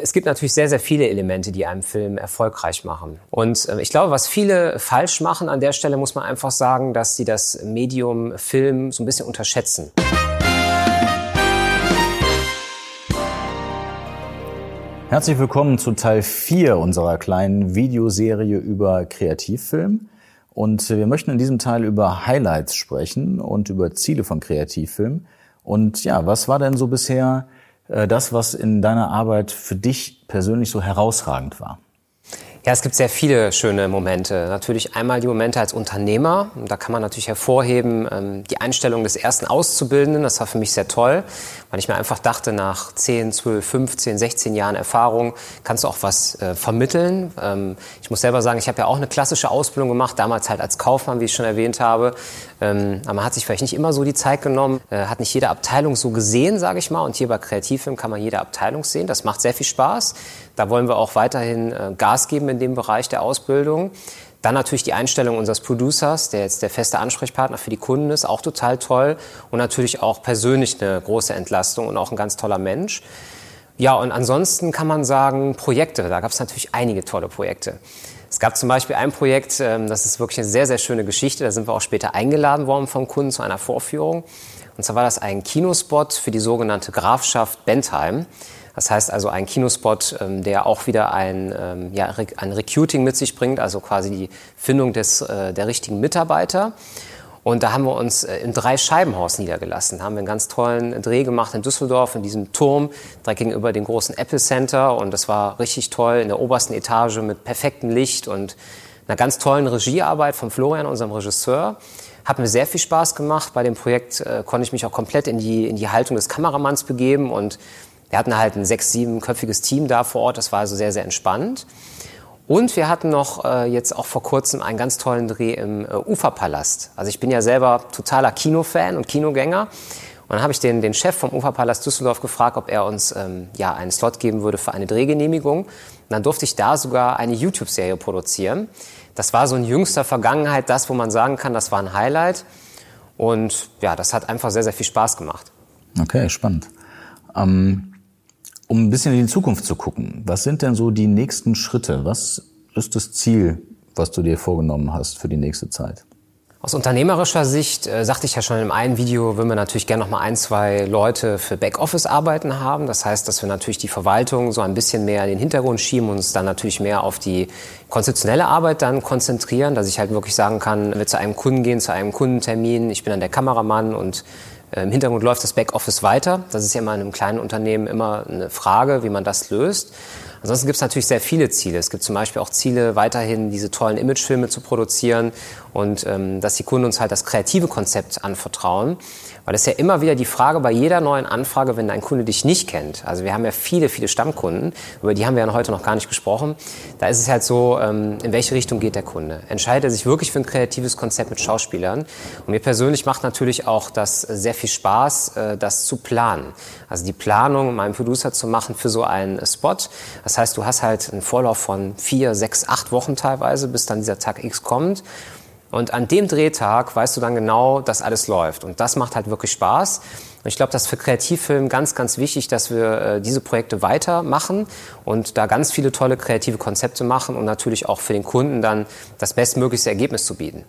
Es gibt natürlich sehr, sehr viele Elemente, die einen Film erfolgreich machen. Und äh, ich glaube, was viele falsch machen an der Stelle, muss man einfach sagen, dass sie das Medium Film so ein bisschen unterschätzen. Herzlich willkommen zu Teil 4 unserer kleinen Videoserie über Kreativfilm. Und wir möchten in diesem Teil über Highlights sprechen und über Ziele von Kreativfilm. Und ja, was war denn so bisher das, was in deiner Arbeit für dich persönlich so herausragend war? Ja, es gibt sehr viele schöne Momente. Natürlich einmal die Momente als Unternehmer. Da kann man natürlich hervorheben ähm, die Einstellung des ersten Auszubildenden. Das war für mich sehr toll, weil ich mir einfach dachte, nach 10, 12, 15, 16 Jahren Erfahrung kannst du auch was äh, vermitteln. Ähm, ich muss selber sagen, ich habe ja auch eine klassische Ausbildung gemacht, damals halt als Kaufmann, wie ich schon erwähnt habe. Ähm, aber man hat sich vielleicht nicht immer so die Zeit genommen, äh, hat nicht jede Abteilung so gesehen, sage ich mal. Und hier bei Kreativfilm kann man jede Abteilung sehen. Das macht sehr viel Spaß. Da wollen wir auch weiterhin äh, Gas geben in dem Bereich der Ausbildung. Dann natürlich die Einstellung unseres Producers, der jetzt der feste Ansprechpartner für die Kunden ist, auch total toll. Und natürlich auch persönlich eine große Entlastung und auch ein ganz toller Mensch. Ja, und ansonsten kann man sagen, Projekte. Da gab es natürlich einige tolle Projekte. Es gab zum Beispiel ein Projekt, ähm, das ist wirklich eine sehr, sehr schöne Geschichte. Da sind wir auch später eingeladen worden vom Kunden zu einer Vorführung. Und zwar war das ein Kinospot für die sogenannte Grafschaft Bentheim. Das heißt also ein Kinospot, ähm, der auch wieder ein, ähm, ja, ein Recruiting mit sich bringt, also quasi die Findung des, äh, der richtigen Mitarbeiter. Und da haben wir uns äh, im Drei-Scheibenhaus niedergelassen. Da haben wir einen ganz tollen Dreh gemacht in Düsseldorf, in diesem Turm, direkt gegenüber dem großen Apple Center. Und das war richtig toll in der obersten Etage mit perfektem Licht und einer ganz tollen Regiearbeit von Florian, unserem Regisseur. Hat mir sehr viel Spaß gemacht. Bei dem Projekt äh, konnte ich mich auch komplett in die, in die Haltung des Kameramanns begeben und wir hatten halt ein sechs-, siebenköpfiges Team da vor Ort. Das war also sehr, sehr entspannt. Und wir hatten noch äh, jetzt auch vor kurzem einen ganz tollen Dreh im äh, Uferpalast. Also ich bin ja selber totaler Kinofan und Kinogänger. Und dann habe ich den, den Chef vom Uferpalast Düsseldorf gefragt, ob er uns ähm, ja, einen Slot geben würde für eine Drehgenehmigung. Und dann durfte ich da sogar eine YouTube-Serie produzieren. Das war so in jüngster Vergangenheit das, wo man sagen kann, das war ein Highlight. Und ja, das hat einfach sehr, sehr viel Spaß gemacht. Okay, spannend. Ähm um ein bisschen in die Zukunft zu gucken, was sind denn so die nächsten Schritte? Was ist das Ziel, was du dir vorgenommen hast für die nächste Zeit? Aus unternehmerischer Sicht, äh, sagte ich ja schon in einem Video, würden wir natürlich gerne noch mal ein, zwei Leute für Backoffice-Arbeiten haben. Das heißt, dass wir natürlich die Verwaltung so ein bisschen mehr in den Hintergrund schieben und uns dann natürlich mehr auf die konzeptionelle Arbeit dann konzentrieren, dass ich halt wirklich sagen kann, wir zu einem Kunden gehen, zu einem Kundentermin, ich bin dann der Kameramann und Im Hintergrund läuft das Backoffice weiter. Das ist ja immer in einem kleinen Unternehmen immer eine Frage, wie man das löst. Ansonsten gibt es natürlich sehr viele Ziele. Es gibt zum Beispiel auch Ziele, weiterhin diese tollen Imagefilme zu produzieren und ähm, dass die Kunden uns halt das kreative Konzept anvertrauen. Weil es ja immer wieder die Frage bei jeder neuen Anfrage, wenn ein Kunde dich nicht kennt. Also wir haben ja viele, viele Stammkunden, über die haben wir ja heute noch gar nicht gesprochen. Da ist es halt so, ähm, in welche Richtung geht der Kunde? Entscheidet er sich wirklich für ein kreatives Konzept mit Schauspielern? Und mir persönlich macht natürlich auch das sehr viel Spaß, äh, das zu planen. Also die Planung, meinen Producer zu machen für so einen Spot. Das heißt, du hast halt einen Vorlauf von vier, sechs, acht Wochen teilweise, bis dann dieser Tag X kommt. Und an dem Drehtag weißt du dann genau, dass alles läuft. Und das macht halt wirklich Spaß. Und ich glaube, das ist für Kreativfilm ganz, ganz wichtig, dass wir äh, diese Projekte weitermachen und da ganz viele tolle kreative Konzepte machen und natürlich auch für den Kunden dann das bestmöglichste Ergebnis zu bieten.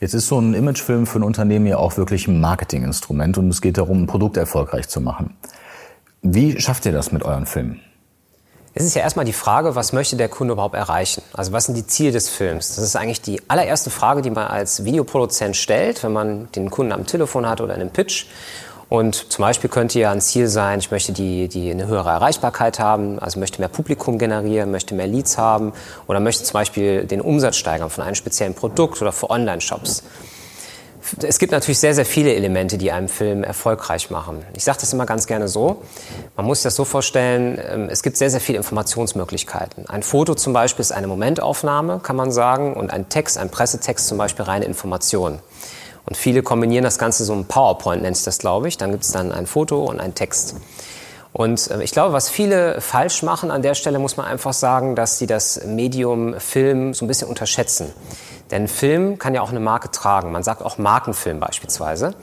Jetzt ist so ein Imagefilm für ein Unternehmen ja auch wirklich ein Marketinginstrument und es geht darum, ein Produkt erfolgreich zu machen. Wie schafft ihr das mit euren Filmen? Es ist ja erstmal die Frage, was möchte der Kunde überhaupt erreichen? Also was sind die Ziele des Films? Das ist eigentlich die allererste Frage, die man als Videoproduzent stellt, wenn man den Kunden am Telefon hat oder in einem Pitch. Und zum Beispiel könnte ja ein Ziel sein, ich möchte die, die eine höhere Erreichbarkeit haben, also möchte mehr Publikum generieren, möchte mehr Leads haben oder möchte zum Beispiel den Umsatz steigern von einem speziellen Produkt oder für Online-Shops. Es gibt natürlich sehr, sehr viele Elemente, die einen Film erfolgreich machen. Ich sage das immer ganz gerne so. Man muss sich das so vorstellen, ähm, es gibt sehr, sehr viele Informationsmöglichkeiten. Ein Foto zum Beispiel ist eine Momentaufnahme, kann man sagen, und ein Text, ein Pressetext zum Beispiel reine Information. Und viele kombinieren das Ganze so ein PowerPoint, nennt sich das, glaube ich. Dann gibt es dann ein Foto und ein Text. Und äh, ich glaube, was viele falsch machen an der Stelle, muss man einfach sagen, dass sie das Medium Film so ein bisschen unterschätzen. Denn Film kann ja auch eine Marke tragen. Man sagt auch Markenfilm beispielsweise.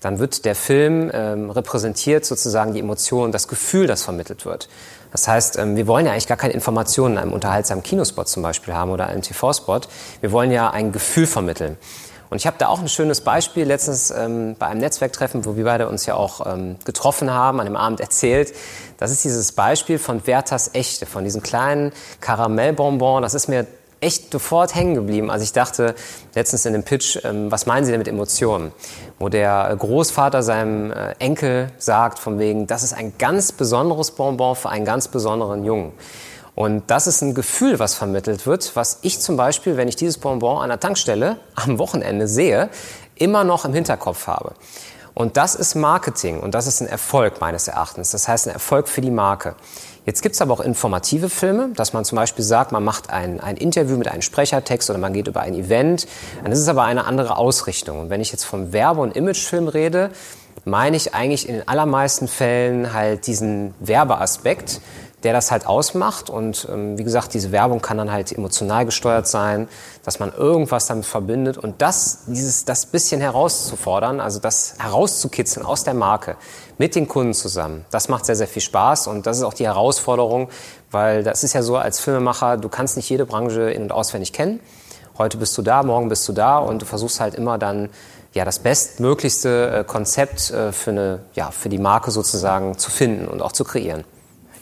Dann wird der Film ähm, repräsentiert sozusagen die Emotion, das Gefühl, das vermittelt wird. Das heißt, ähm, wir wollen ja eigentlich gar keine Informationen in einem unterhaltsamen Kinospot zum Beispiel haben oder einem TV-Spot. Wir wollen ja ein Gefühl vermitteln. Und ich habe da auch ein schönes Beispiel letztens ähm, bei einem Netzwerktreffen, wo wir beide uns ja auch ähm, getroffen haben, an dem Abend erzählt. Das ist dieses Beispiel von Werthers Echte, von diesem kleinen Karamellbonbon. Das ist mir echt sofort hängen geblieben, als ich dachte, letztens in dem Pitch, ähm, was meinen Sie denn mit Emotionen? Wo der Großvater seinem äh, Enkel sagt, von wegen, das ist ein ganz besonderes Bonbon für einen ganz besonderen Jungen. Und das ist ein Gefühl, was vermittelt wird, was ich zum Beispiel, wenn ich dieses Bonbon an der Tankstelle am Wochenende sehe, immer noch im Hinterkopf habe. Und das ist Marketing und das ist ein Erfolg meines Erachtens. Das heißt ein Erfolg für die Marke. Jetzt gibt's aber auch informative Filme, dass man zum Beispiel sagt, man macht ein, ein Interview mit einem Sprechertext oder man geht über ein Event. Dann ist es aber eine andere Ausrichtung. Und wenn ich jetzt vom Werbe- und Imagefilm rede, meine ich eigentlich in den allermeisten Fällen halt diesen Werbeaspekt, der das halt ausmacht. Und ähm, wie gesagt, diese Werbung kann dann halt emotional gesteuert sein, dass man irgendwas damit verbindet. Und das, dieses, das bisschen herauszufordern, also das herauszukitzeln aus der Marke mit den Kunden zusammen, das macht sehr, sehr viel Spaß. Und das ist auch die Herausforderung, weil das ist ja so als Filmemacher, du kannst nicht jede Branche in- und auswendig kennen. Heute bist du da, morgen bist du da und du versuchst halt immer dann ja, das bestmöglichste äh, Konzept äh, für, eine, ja, für die Marke sozusagen zu finden und auch zu kreieren.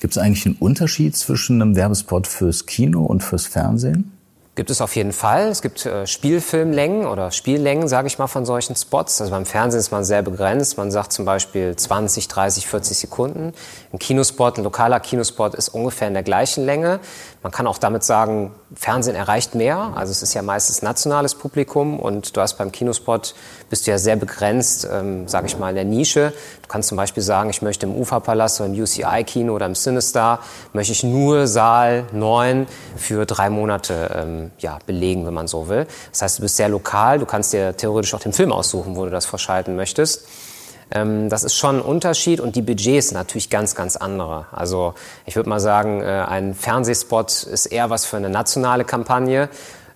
Gibt es eigentlich einen Unterschied zwischen einem Werbespot fürs Kino und fürs Fernsehen? Gibt es auf jeden Fall. Es gibt äh, Spielfilmlängen oder Spiellängen, sage ich mal, von solchen Spots. Also beim Fernsehen ist man sehr begrenzt. Man sagt zum Beispiel 20, 30, 40 Sekunden. Ein Kinospot, ein lokaler Kinospot ist ungefähr in der gleichen Länge. Man kann auch damit sagen, Fernsehen erreicht mehr. Also es ist ja meistens nationales Publikum und du hast beim Kinospot, bist du ja sehr begrenzt, ähm, sage ich mal, in der Nische. Du kannst zum Beispiel sagen, ich möchte im Uferpalast oder im UCI-Kino oder im Cinestar, möchte ich nur Saal 9 für drei Monate ähm, ja, belegen, wenn man so will. Das heißt, du bist sehr lokal, du kannst dir theoretisch auch den Film aussuchen, wo du das verschalten möchtest. Ähm, das ist schon ein Unterschied und die Budgets sind natürlich ganz, ganz andere. Also ich würde mal sagen, äh, ein Fernsehspot ist eher was für eine nationale Kampagne.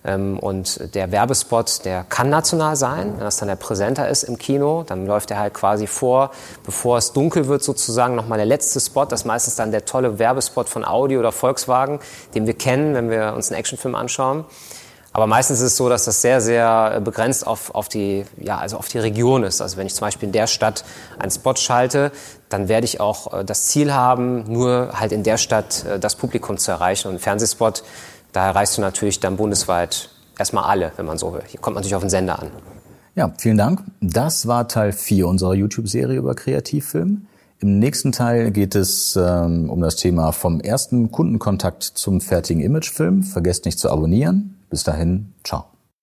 Ähm, und der Werbespot, der kann national sein, wenn das dann der Präsenter ist im Kino, dann läuft er halt quasi vor, bevor es dunkel wird sozusagen, nochmal der letzte Spot, das ist meistens dann der tolle Werbespot von Audi oder Volkswagen, den wir kennen, wenn wir uns einen Actionfilm anschauen. Aber meistens ist es so, dass das sehr, sehr begrenzt auf, auf, die, ja, also auf die Region ist. Also wenn ich zum Beispiel in der Stadt einen Spot schalte, dann werde ich auch äh, das Ziel haben, nur halt in der Stadt äh, das Publikum zu erreichen. Und ein Fernsehspot da erreichst du natürlich dann bundesweit erstmal alle, wenn man so will. Hier kommt man natürlich auf den Sender an. Ja, vielen Dank. Das war Teil 4 unserer YouTube-Serie über Kreativfilm. Im nächsten Teil geht es ähm, um das Thema vom ersten Kundenkontakt zum fertigen Imagefilm. Vergesst nicht zu abonnieren. Bis dahin, ciao.